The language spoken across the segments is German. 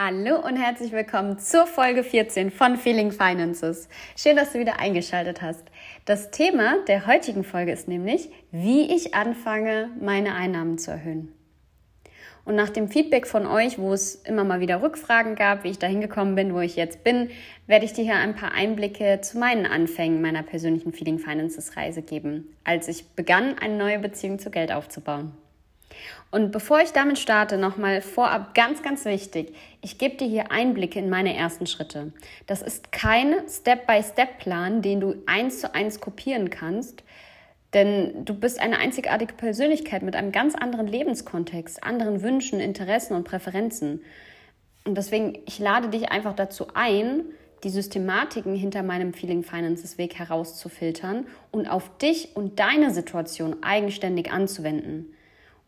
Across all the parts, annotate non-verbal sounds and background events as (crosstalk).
Hallo und herzlich willkommen zur Folge 14 von Feeling Finances. Schön, dass du wieder eingeschaltet hast. Das Thema der heutigen Folge ist nämlich, wie ich anfange, meine Einnahmen zu erhöhen. Und nach dem Feedback von euch, wo es immer mal wieder Rückfragen gab, wie ich da hingekommen bin, wo ich jetzt bin, werde ich dir hier ein paar Einblicke zu meinen Anfängen meiner persönlichen Feeling Finances Reise geben, als ich begann, eine neue Beziehung zu Geld aufzubauen. Und bevor ich damit starte, nochmal vorab ganz, ganz wichtig. Ich gebe dir hier Einblicke in meine ersten Schritte. Das ist kein Step-by-Step-Plan, den du eins zu eins kopieren kannst, denn du bist eine einzigartige Persönlichkeit mit einem ganz anderen Lebenskontext, anderen Wünschen, Interessen und Präferenzen. Und deswegen, ich lade dich einfach dazu ein, die Systematiken hinter meinem Feeling Finances Weg herauszufiltern und auf dich und deine Situation eigenständig anzuwenden.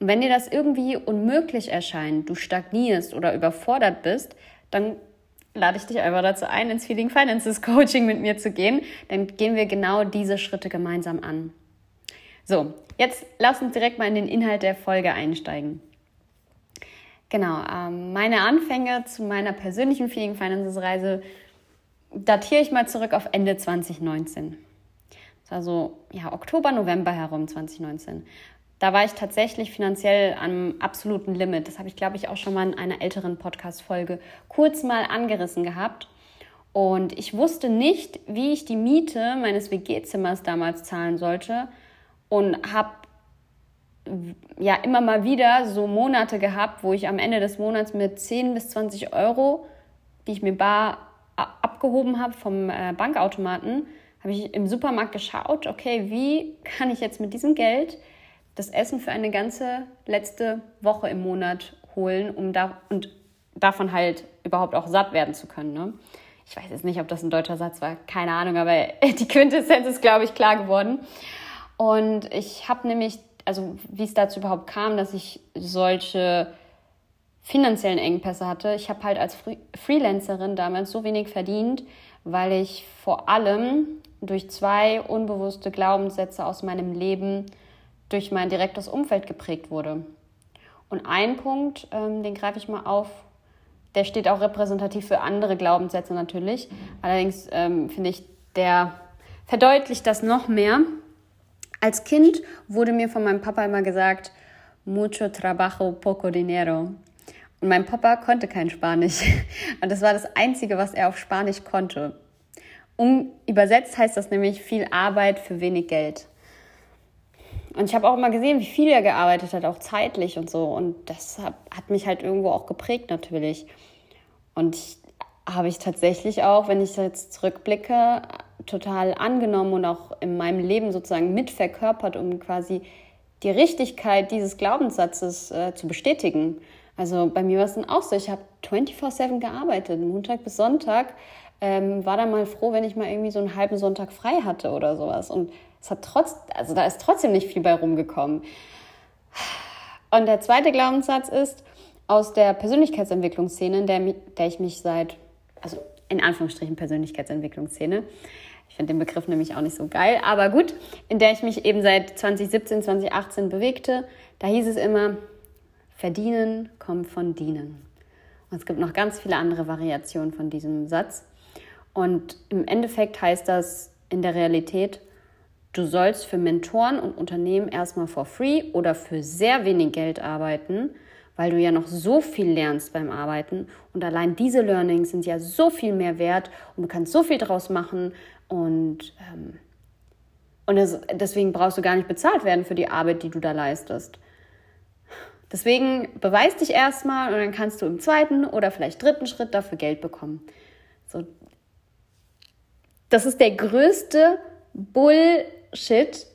Und wenn dir das irgendwie unmöglich erscheint, du stagnierst oder überfordert bist, dann lade ich dich einfach dazu ein, ins Feeling Finances Coaching mit mir zu gehen. Dann gehen wir genau diese Schritte gemeinsam an. So, jetzt lass uns direkt mal in den Inhalt der Folge einsteigen. Genau, ähm, meine Anfänge zu meiner persönlichen Feeling Finances Reise datiere ich mal zurück auf Ende 2019. Das war so, ja, Oktober, November herum 2019 da war ich tatsächlich finanziell am absoluten Limit. Das habe ich, glaube ich, auch schon mal in einer älteren Podcast-Folge kurz mal angerissen gehabt. Und ich wusste nicht, wie ich die Miete meines WG-Zimmers damals zahlen sollte und habe ja immer mal wieder so Monate gehabt, wo ich am Ende des Monats mit 10 bis 20 Euro, die ich mir bar abgehoben habe vom äh, Bankautomaten, habe ich im Supermarkt geschaut, okay, wie kann ich jetzt mit diesem Geld das Essen für eine ganze letzte Woche im Monat holen, um da und davon halt überhaupt auch satt werden zu können. Ne? Ich weiß jetzt nicht, ob das ein deutscher Satz war, keine Ahnung, aber (laughs) die Quintessenz ist, glaube ich, klar geworden. Und ich habe nämlich, also wie es dazu überhaupt kam, dass ich solche finanziellen Engpässe hatte. Ich habe halt als Freelancerin damals so wenig verdient, weil ich vor allem durch zwei unbewusste Glaubenssätze aus meinem Leben durch mein direktes Umfeld geprägt wurde. Und ein Punkt, ähm, den greife ich mal auf, der steht auch repräsentativ für andere Glaubenssätze natürlich. Allerdings ähm, finde ich, der verdeutlicht das noch mehr. Als Kind wurde mir von meinem Papa immer gesagt, mucho trabajo, poco dinero. Und mein Papa konnte kein Spanisch. (laughs) Und das war das Einzige, was er auf Spanisch konnte. Um, übersetzt heißt das nämlich viel Arbeit für wenig Geld. Und ich habe auch immer gesehen, wie viel er gearbeitet hat, auch zeitlich und so. Und das hat, hat mich halt irgendwo auch geprägt natürlich. Und habe ich tatsächlich auch, wenn ich jetzt zurückblicke, total angenommen und auch in meinem Leben sozusagen mitverkörpert, um quasi die Richtigkeit dieses Glaubenssatzes äh, zu bestätigen. Also bei mir war es dann auch so, ich habe 24-7 gearbeitet, Montag bis Sonntag. Ähm, war dann mal froh, wenn ich mal irgendwie so einen halben Sonntag frei hatte oder sowas. Und es hat trotz, also da ist trotzdem nicht viel bei rumgekommen. Und der zweite Glaubenssatz ist aus der Persönlichkeitsentwicklungsszene, in der, der ich mich seit, also in Anführungsstrichen Persönlichkeitsentwicklungsszene, ich finde den Begriff nämlich auch nicht so geil, aber gut, in der ich mich eben seit 2017, 2018 bewegte, da hieß es immer, verdienen kommt von dienen. Und es gibt noch ganz viele andere Variationen von diesem Satz. Und im Endeffekt heißt das in der Realität, Du sollst für Mentoren und Unternehmen erstmal for free oder für sehr wenig Geld arbeiten, weil du ja noch so viel lernst beim Arbeiten. Und allein diese Learnings sind ja so viel mehr wert und du kannst so viel draus machen. Und, ähm, und das, deswegen brauchst du gar nicht bezahlt werden für die Arbeit, die du da leistest. Deswegen beweis dich erstmal und dann kannst du im zweiten oder vielleicht dritten Schritt dafür Geld bekommen. So. Das ist der größte Bull shit.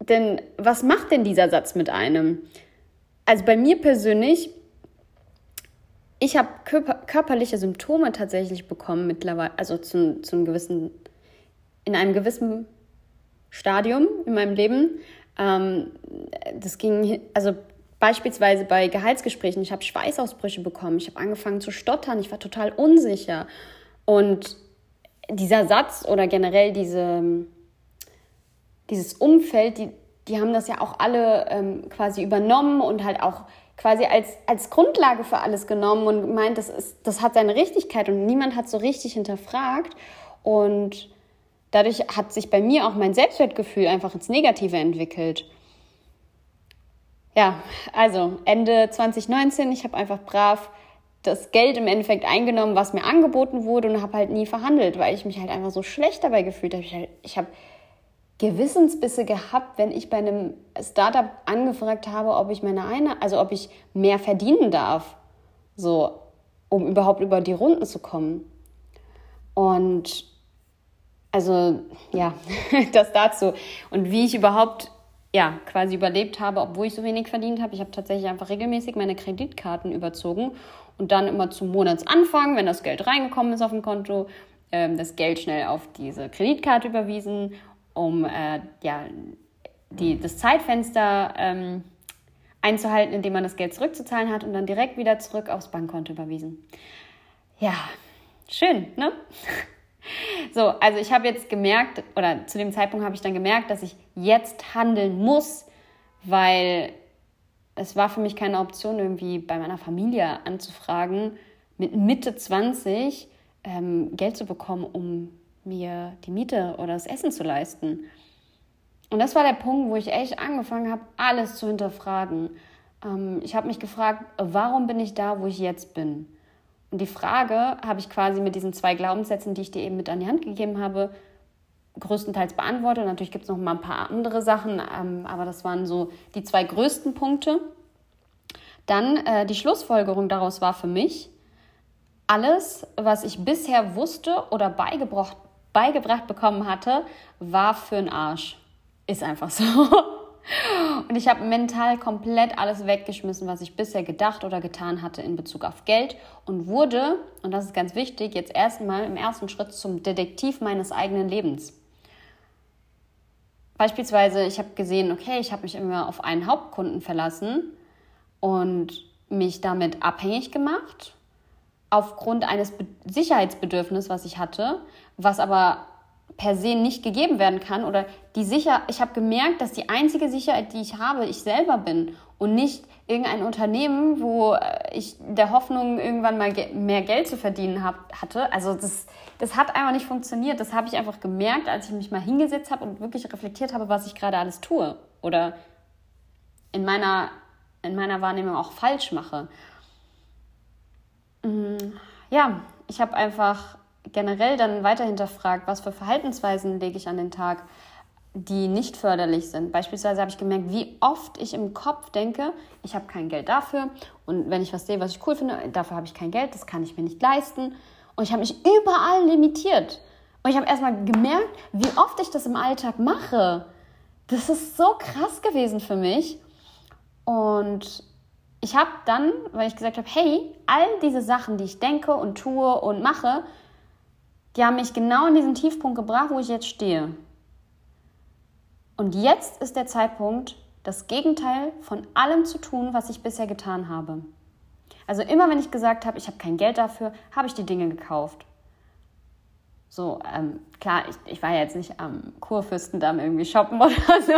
Denn was macht denn dieser Satz mit einem? Also bei mir persönlich, ich habe körper körperliche Symptome tatsächlich bekommen mittlerweile, also zu, zu einem gewissen, in einem gewissen Stadium in meinem Leben. Ähm, das ging, also beispielsweise bei Gehaltsgesprächen, ich habe Schweißausbrüche bekommen, ich habe angefangen zu stottern, ich war total unsicher. Und dieser Satz oder generell diese, dieses Umfeld, die, die haben das ja auch alle ähm, quasi übernommen und halt auch quasi als, als Grundlage für alles genommen und gemeint, das, ist, das hat seine Richtigkeit und niemand hat so richtig hinterfragt. Und dadurch hat sich bei mir auch mein Selbstwertgefühl einfach ins Negative entwickelt. Ja, also Ende 2019, ich habe einfach brav das Geld im Endeffekt eingenommen, was mir angeboten wurde und habe halt nie verhandelt, weil ich mich halt einfach so schlecht dabei gefühlt habe. Ich, halt, ich habe Gewissensbisse gehabt, wenn ich bei einem Startup angefragt habe, ob ich meine eine, also ob ich mehr verdienen darf, so um überhaupt über die Runden zu kommen. Und also ja, (laughs) das dazu und wie ich überhaupt ja, quasi überlebt habe, obwohl ich so wenig verdient habe. Ich habe tatsächlich einfach regelmäßig meine Kreditkarten überzogen und dann immer zum Monatsanfang, wenn das Geld reingekommen ist auf dem Konto, ähm, das Geld schnell auf diese Kreditkarte überwiesen, um äh, ja, die, das Zeitfenster ähm, einzuhalten, in dem man das Geld zurückzuzahlen hat und dann direkt wieder zurück aufs Bankkonto überwiesen. Ja, schön, ne? (laughs) So, also ich habe jetzt gemerkt, oder zu dem Zeitpunkt habe ich dann gemerkt, dass ich jetzt handeln muss, weil es war für mich keine Option, irgendwie bei meiner Familie anzufragen, mit Mitte 20 ähm, Geld zu bekommen, um mir die Miete oder das Essen zu leisten. Und das war der Punkt, wo ich echt angefangen habe, alles zu hinterfragen. Ähm, ich habe mich gefragt, warum bin ich da, wo ich jetzt bin? Und die Frage habe ich quasi mit diesen zwei Glaubenssätzen, die ich dir eben mit an die Hand gegeben habe, größtenteils beantwortet. Natürlich gibt es noch mal ein paar andere Sachen, ähm, aber das waren so die zwei größten Punkte. Dann äh, die Schlussfolgerung daraus war für mich, alles, was ich bisher wusste oder beigebracht, beigebracht bekommen hatte, war für den Arsch. Ist einfach so. (laughs) Und ich habe mental komplett alles weggeschmissen, was ich bisher gedacht oder getan hatte in Bezug auf Geld und wurde, und das ist ganz wichtig, jetzt erstmal im ersten Schritt zum Detektiv meines eigenen Lebens. Beispielsweise, ich habe gesehen, okay, ich habe mich immer auf einen Hauptkunden verlassen und mich damit abhängig gemacht aufgrund eines Sicherheitsbedürfnisses, was ich hatte, was aber per se nicht gegeben werden kann oder die sicher ich habe gemerkt, dass die einzige Sicherheit, die ich habe, ich selber bin und nicht irgendein Unternehmen, wo äh, ich der Hoffnung irgendwann mal mehr Geld zu verdienen hab, hatte. Also das das hat einfach nicht funktioniert. Das habe ich einfach gemerkt, als ich mich mal hingesetzt habe und wirklich reflektiert habe, was ich gerade alles tue oder in meiner in meiner Wahrnehmung auch falsch mache. Mm, ja, ich habe einfach generell dann weiter hinterfragt, was für Verhaltensweisen lege ich an den Tag, die nicht förderlich sind. Beispielsweise habe ich gemerkt, wie oft ich im Kopf denke, ich habe kein Geld dafür und wenn ich was sehe, was ich cool finde, dafür habe ich kein Geld, das kann ich mir nicht leisten. Und ich habe mich überall limitiert. Und ich habe erstmal gemerkt, wie oft ich das im Alltag mache. Das ist so krass gewesen für mich. Und ich habe dann, weil ich gesagt habe, hey, all diese Sachen, die ich denke und tue und mache, die haben mich genau in diesen Tiefpunkt gebracht, wo ich jetzt stehe. Und jetzt ist der Zeitpunkt, das Gegenteil von allem zu tun, was ich bisher getan habe. Also immer wenn ich gesagt habe, ich habe kein Geld dafür, habe ich die Dinge gekauft. So, ähm, klar, ich, ich war ja jetzt nicht am Kurfürstendamm irgendwie shoppen (laughs) oder so.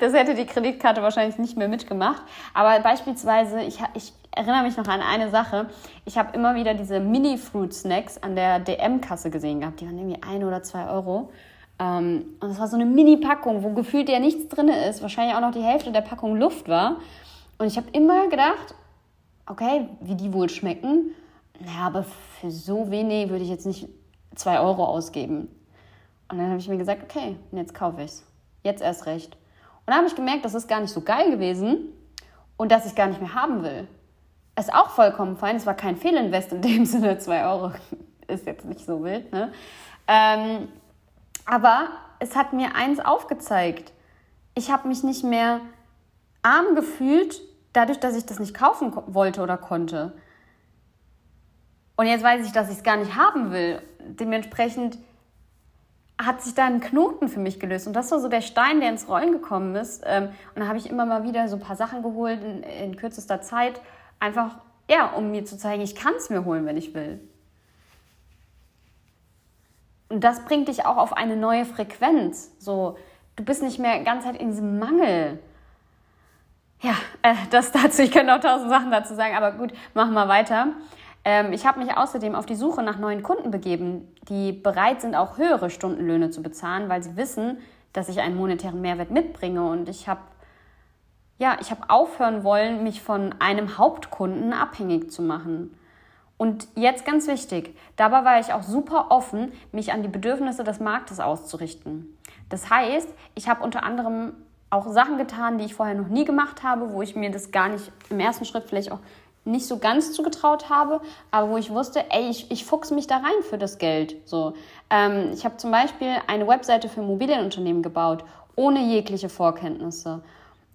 Das hätte die Kreditkarte wahrscheinlich nicht mehr mitgemacht. Aber beispielsweise, ich, ich erinnere mich noch an eine Sache. Ich habe immer wieder diese Mini-Fruit-Snacks an der DM-Kasse gesehen gehabt. Die waren irgendwie ein oder zwei Euro. Ähm, und das war so eine Mini-Packung, wo gefühlt ja nichts drin ist. Wahrscheinlich auch noch die Hälfte der Packung Luft war. Und ich habe immer gedacht, okay, wie die wohl schmecken. Naja, aber für so wenig würde ich jetzt nicht zwei Euro ausgeben. Und dann habe ich mir gesagt, okay, jetzt kaufe ich es. Jetzt erst recht. Und dann habe ich gemerkt, das ist gar nicht so geil gewesen und dass ich gar nicht mehr haben will. Ist auch vollkommen fein. Es war kein Fehlinvest in dem (laughs) Sinne. Zwei Euro (laughs) ist jetzt nicht so wild. Ne? Ähm, aber es hat mir eins aufgezeigt. Ich habe mich nicht mehr arm gefühlt, dadurch, dass ich das nicht kaufen wollte oder konnte. Und jetzt weiß ich, dass ich es gar nicht haben will. Dementsprechend hat sich da ein Knoten für mich gelöst. Und das war so der Stein, der ins Rollen gekommen ist. Ähm, und da habe ich immer mal wieder so ein paar Sachen geholt in, in kürzester Zeit. Einfach, ja, um mir zu zeigen, ich kann es mir holen, wenn ich will. Und das bringt dich auch auf eine neue Frequenz. So, du bist nicht mehr ganz halt in diesem Mangel. ja, äh, das (laughs) dazu, ich könnte auch tausend Sachen dazu sagen, aber gut, machen wir weiter. Ähm, ich habe mich außerdem auf die Suche nach neuen Kunden begeben, die bereit sind, auch höhere Stundenlöhne zu bezahlen, weil sie wissen, dass ich einen monetären Mehrwert mitbringe. Und ich habe ja, ich habe aufhören wollen, mich von einem Hauptkunden abhängig zu machen. Und jetzt ganz wichtig, dabei war ich auch super offen, mich an die Bedürfnisse des Marktes auszurichten. Das heißt, ich habe unter anderem auch Sachen getan, die ich vorher noch nie gemacht habe, wo ich mir das gar nicht im ersten Schritt vielleicht auch nicht so ganz zugetraut habe, aber wo ich wusste, ey, ich, ich fuchse mich da rein für das Geld. So, ähm, ich habe zum Beispiel eine Webseite für Immobilienunternehmen gebaut, ohne jegliche Vorkenntnisse.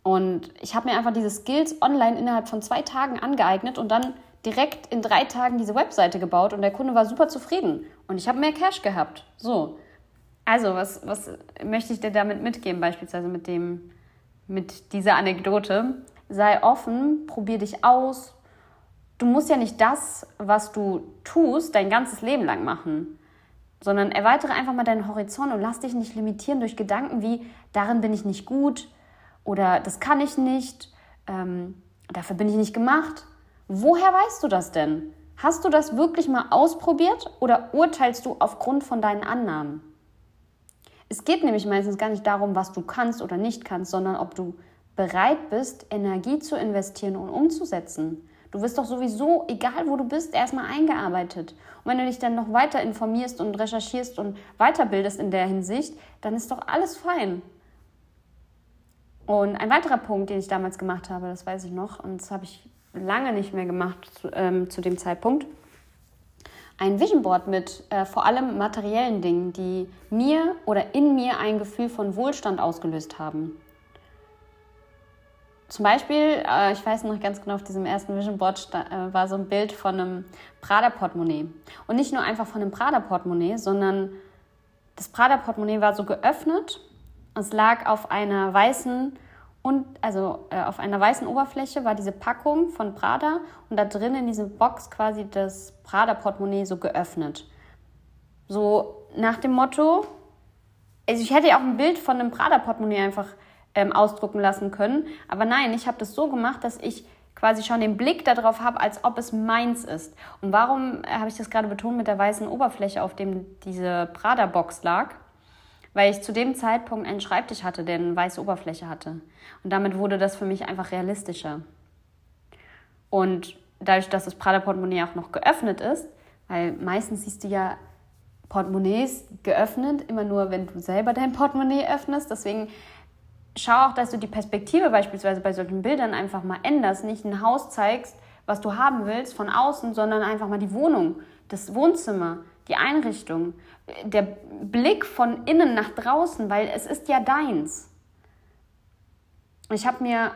Und ich habe mir einfach diese Skills online innerhalb von zwei Tagen angeeignet und dann direkt in drei Tagen diese Webseite gebaut und der Kunde war super zufrieden und ich habe mehr Cash gehabt. So. Also, was, was möchte ich dir damit mitgeben, beispielsweise mit dem, mit dieser Anekdote? Sei offen, probier dich aus, du musst ja nicht das, was du tust, dein ganzes Leben lang machen, sondern erweitere einfach mal deinen Horizont und lass dich nicht limitieren durch Gedanken wie, darin bin ich nicht gut oder das kann ich nicht, ähm, dafür bin ich nicht gemacht. Woher weißt du das denn? Hast du das wirklich mal ausprobiert oder urteilst du aufgrund von deinen Annahmen? Es geht nämlich meistens gar nicht darum, was du kannst oder nicht kannst, sondern ob du bereit bist, Energie zu investieren und umzusetzen. Du wirst doch sowieso, egal wo du bist, erstmal eingearbeitet. Und wenn du dich dann noch weiter informierst und recherchierst und weiterbildest in der Hinsicht, dann ist doch alles fein. Und ein weiterer Punkt, den ich damals gemacht habe, das weiß ich noch, und das habe ich lange nicht mehr gemacht zu, ähm, zu dem Zeitpunkt, ein Vision Board mit äh, vor allem materiellen Dingen, die mir oder in mir ein Gefühl von Wohlstand ausgelöst haben. Zum Beispiel, äh, ich weiß noch ganz genau, auf diesem ersten Vision Board äh, war so ein Bild von einem Prada-Portemonnaie. Und nicht nur einfach von einem Prada-Portemonnaie, sondern das Prada-Portemonnaie war so geöffnet. Es lag auf einer weißen und also äh, auf einer weißen Oberfläche war diese Packung von Prada und da drin in dieser Box quasi das Prada-Portemonnaie so geöffnet. So nach dem Motto, also ich hätte ja auch ein Bild von einem Prada-Portemonnaie einfach ähm, ausdrucken lassen können. Aber nein, ich habe das so gemacht, dass ich quasi schon den Blick darauf habe, als ob es meins ist. Und warum äh, habe ich das gerade betont mit der weißen Oberfläche, auf dem diese Prada-Box lag? Weil ich zu dem Zeitpunkt einen Schreibtisch hatte, der eine weiße Oberfläche hatte. Und damit wurde das für mich einfach realistischer. Und dadurch, dass das Prada-Portemonnaie auch noch geöffnet ist, weil meistens siehst du ja Portemonnaies geöffnet, immer nur, wenn du selber dein Portemonnaie öffnest. Deswegen schau auch, dass du die Perspektive beispielsweise bei solchen Bildern einfach mal änderst. Nicht ein Haus zeigst, was du haben willst von außen, sondern einfach mal die Wohnung, das Wohnzimmer, die Einrichtung, der Blick von innen nach draußen, weil es ist ja deins. Ich habe mir,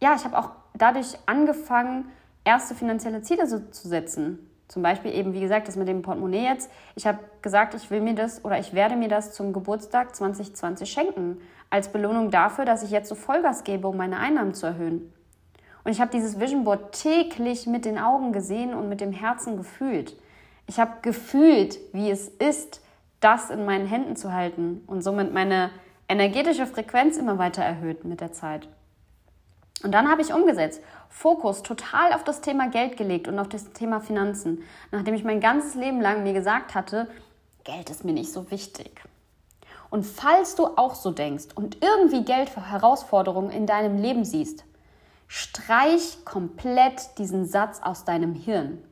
ja, ich habe auch dadurch angefangen, erste finanzielle Ziele so zu setzen. Zum Beispiel eben, wie gesagt, das mit dem Portemonnaie jetzt. Ich habe gesagt, ich will mir das oder ich werde mir das zum Geburtstag 2020 schenken. Als Belohnung dafür, dass ich jetzt so Vollgas gebe, um meine Einnahmen zu erhöhen. Und ich habe dieses Vision Board täglich mit den Augen gesehen und mit dem Herzen gefühlt. Ich habe gefühlt, wie es ist, das in meinen Händen zu halten und somit meine energetische Frequenz immer weiter erhöht mit der Zeit. Und dann habe ich umgesetzt, Fokus total auf das Thema Geld gelegt und auf das Thema Finanzen, nachdem ich mein ganzes Leben lang mir gesagt hatte, Geld ist mir nicht so wichtig. Und falls du auch so denkst und irgendwie Geld für Herausforderungen in deinem Leben siehst, streich komplett diesen Satz aus deinem Hirn.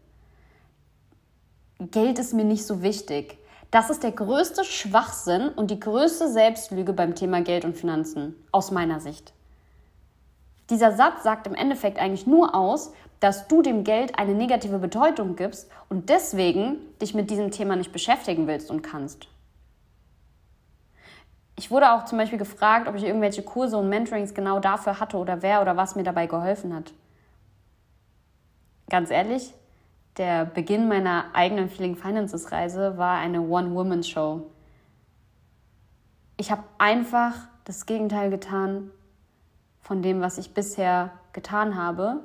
Geld ist mir nicht so wichtig. Das ist der größte Schwachsinn und die größte Selbstlüge beim Thema Geld und Finanzen, aus meiner Sicht. Dieser Satz sagt im Endeffekt eigentlich nur aus, dass du dem Geld eine negative Bedeutung gibst und deswegen dich mit diesem Thema nicht beschäftigen willst und kannst. Ich wurde auch zum Beispiel gefragt, ob ich irgendwelche Kurse und Mentorings genau dafür hatte oder wer oder was mir dabei geholfen hat. Ganz ehrlich, der Beginn meiner eigenen Feeling Finances Reise war eine One-Woman-Show. Ich habe einfach das Gegenteil getan von dem, was ich bisher getan habe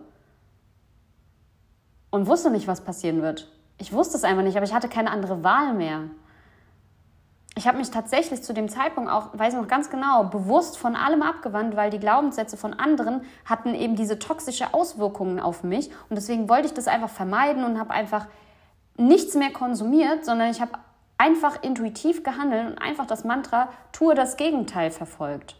und wusste nicht, was passieren wird. Ich wusste es einfach nicht, aber ich hatte keine andere Wahl mehr. ich habe mich tatsächlich zu dem Zeitpunkt auch, weiß ich noch ganz genau, bewusst von allem abgewandt, weil die Glaubenssätze von anderen hatten eben diese toxische Auswirkungen auf mich. Und deswegen wollte ich das einfach vermeiden und habe einfach nichts mehr konsumiert, sondern ich habe einfach intuitiv gehandelt und einfach das Mantra, tue das Gegenteil verfolgt.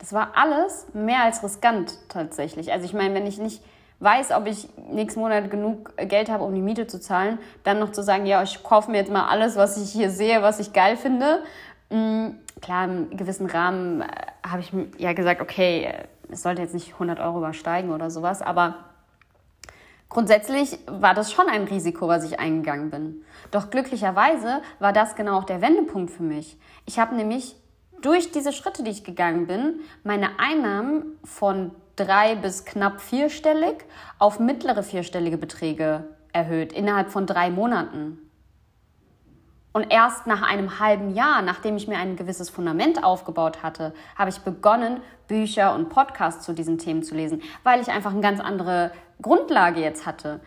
Das war alles mehr als riskant tatsächlich. Also ich meine, wenn ich nicht weiß, ob ich nächsten Monat genug Geld habe, um die Miete zu zahlen, dann noch zu sagen, ja, ich kaufe mir jetzt mal alles, was ich hier sehe, was ich geil finde. Mhm, klar, im gewissen Rahmen äh, habe ich ja gesagt, okay, äh, es sollte jetzt nicht 100 Euro übersteigen oder sowas, aber grundsätzlich war das schon ein Risiko, was ich eingegangen bin. Doch glücklicherweise war das genau auch der Wendepunkt für mich. Ich habe nämlich durch diese Schritte, die ich gegangen bin, meine Einnahmen von drei bis knapp vierstellig auf mittlere vierstellige Beträge erhöht innerhalb von drei Monaten. Und erst nach einem halben Jahr, nachdem ich mir ein gewisses Fundament aufgebaut hatte, habe ich begonnen, Bücher und Podcasts zu diesen Themen zu lesen, weil ich einfach eine ganz andere Grundlage jetzt hatte.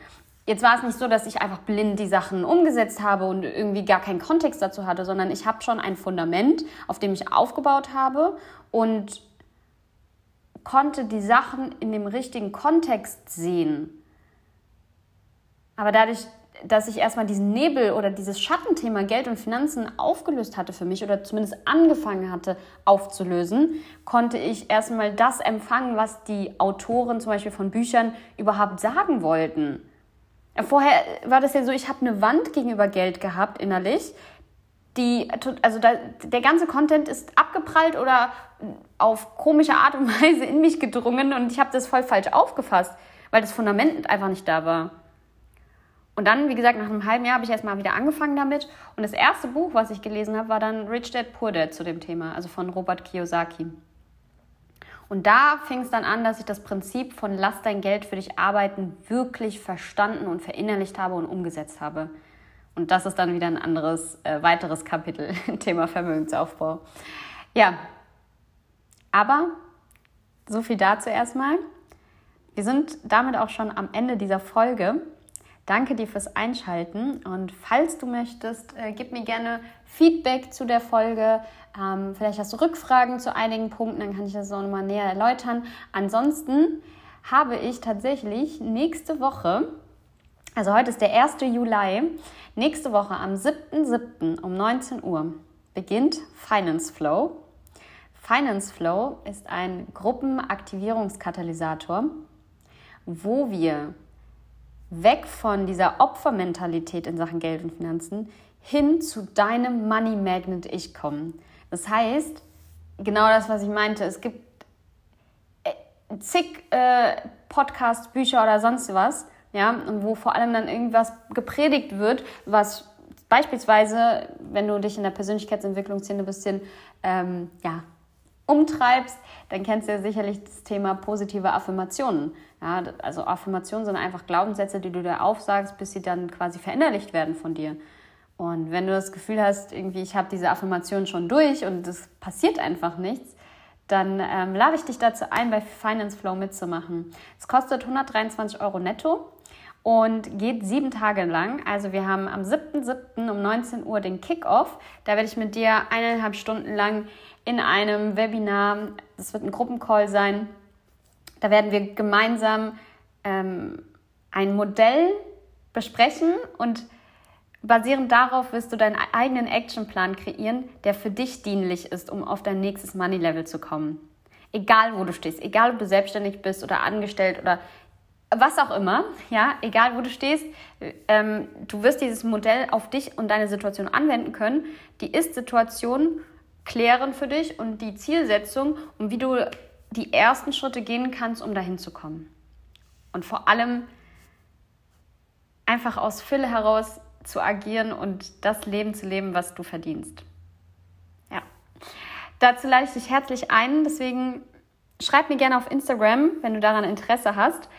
Jetzt war es nicht so, dass ich einfach blind die Sachen umgesetzt habe und irgendwie gar keinen Kontext dazu hatte, sondern ich habe schon ein Fundament, auf dem ich aufgebaut habe und konnte die Sachen in dem richtigen Kontext sehen. Aber dadurch, dass ich erstmal diesen Nebel oder dieses Schattenthema Geld und Finanzen aufgelöst hatte für mich oder zumindest angefangen hatte aufzulösen, konnte ich erstmal das empfangen, was die Autoren zum Beispiel von Büchern überhaupt sagen wollten. Vorher war das ja so, ich habe eine Wand gegenüber Geld gehabt innerlich, die, also da, der ganze Content ist abgeprallt oder auf komische Art und (laughs) Weise in mich gedrungen und ich habe das voll falsch aufgefasst, weil das Fundament einfach nicht da war. Und dann, wie gesagt, nach einem halben Jahr habe ich erstmal wieder angefangen damit. Und das erste Buch, was ich gelesen habe, war dann Rich Dad Poor Dad zu dem Thema, also von Robert Kiyosaki. Und da fing es dann an, dass ich das Prinzip von Lass dein Geld für dich arbeiten wirklich verstanden und verinnerlicht habe und umgesetzt habe. Und das ist dann wieder ein anderes, äh, weiteres Kapitel, (laughs) Thema Vermögensaufbau. Ja, aber so viel dazu erstmal. Wir sind damit auch schon am Ende dieser Folge. Danke dir fürs Einschalten und falls du möchtest, äh, gib mir gerne Feedback zu der Folge. Ähm, vielleicht hast du Rückfragen zu einigen Punkten, dann kann ich das auch nochmal näher erläutern. Ansonsten habe ich tatsächlich nächste Woche also heute ist der 1. Juli. Nächste Woche am 7.7. um 19 Uhr beginnt Finance Flow. Finance Flow ist ein Gruppenaktivierungskatalysator, wo wir weg von dieser Opfermentalität in Sachen Geld und Finanzen hin zu deinem Money Magnet Ich kommen. Das heißt, genau das, was ich meinte, es gibt äh, zig äh, Podcasts, Bücher oder sonst was, ja, wo vor allem dann irgendwas gepredigt wird, was beispielsweise, wenn du dich in der Persönlichkeitsentwicklungsszene ein bisschen ähm, ja, umtreibst, dann kennst du ja sicherlich das Thema positive Affirmationen. Ja, also Affirmationen sind einfach Glaubenssätze, die du dir aufsagst, bis sie dann quasi verinnerlicht werden von dir. Und wenn du das Gefühl hast, irgendwie, ich habe diese Affirmation schon durch und es passiert einfach nichts, dann ähm, lade ich dich dazu ein, bei Finance Flow mitzumachen. Es kostet 123 Euro netto und geht sieben Tage lang. Also wir haben am 7.7. um 19 Uhr den Kickoff. Da werde ich mit dir eineinhalb Stunden lang in einem Webinar, das wird ein Gruppencall sein, da werden wir gemeinsam ähm, ein Modell besprechen und basierend darauf wirst du deinen eigenen Actionplan kreieren, der für dich dienlich ist, um auf dein nächstes Money Level zu kommen. Egal wo du stehst, egal ob du selbstständig bist oder angestellt oder was auch immer, ja, egal wo du stehst, ähm, du wirst dieses Modell auf dich und deine Situation anwenden können, die Ist-Situation klären für dich und die Zielsetzung und wie du die ersten Schritte gehen kannst, um dahin zu kommen. Und vor allem einfach aus Fülle heraus zu agieren und das Leben zu leben, was du verdienst. Ja. Dazu lade ich dich herzlich ein, deswegen schreib mir gerne auf Instagram, wenn du daran Interesse hast.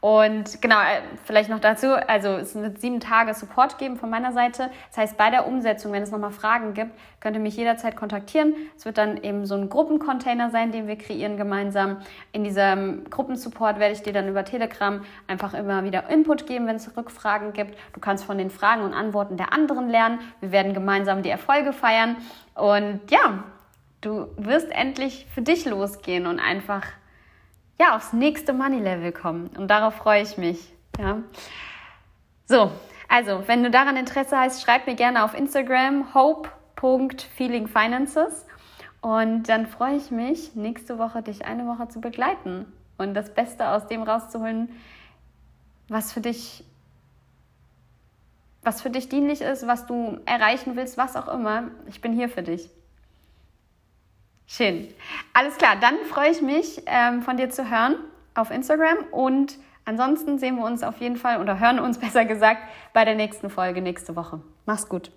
Und genau, äh, vielleicht noch dazu, also es wird sieben Tage Support geben von meiner Seite. Das heißt, bei der Umsetzung, wenn es nochmal Fragen gibt, könnt ihr mich jederzeit kontaktieren. Es wird dann eben so ein Gruppencontainer sein, den wir kreieren gemeinsam. In diesem Gruppensupport werde ich dir dann über Telegram einfach immer wieder Input geben, wenn es Rückfragen gibt. Du kannst von den Fragen und Antworten der anderen lernen. Wir werden gemeinsam die Erfolge feiern. Und ja, du wirst endlich für dich losgehen und einfach ja, aufs nächste Money Level kommen. Und darauf freue ich mich. Ja. So, also, wenn du daran Interesse hast, schreib mir gerne auf Instagram hope.feelingfinances. Und dann freue ich mich, nächste Woche dich eine Woche zu begleiten und das Beste aus dem rauszuholen, was für dich was für dich dienlich ist, was du erreichen willst, was auch immer. Ich bin hier für dich. Schön. Alles klar, dann freue ich mich, ähm, von dir zu hören auf Instagram und ansonsten sehen wir uns auf jeden Fall oder hören uns (laughs) besser gesagt bei der nächsten Folge nächste Woche. Mach's gut.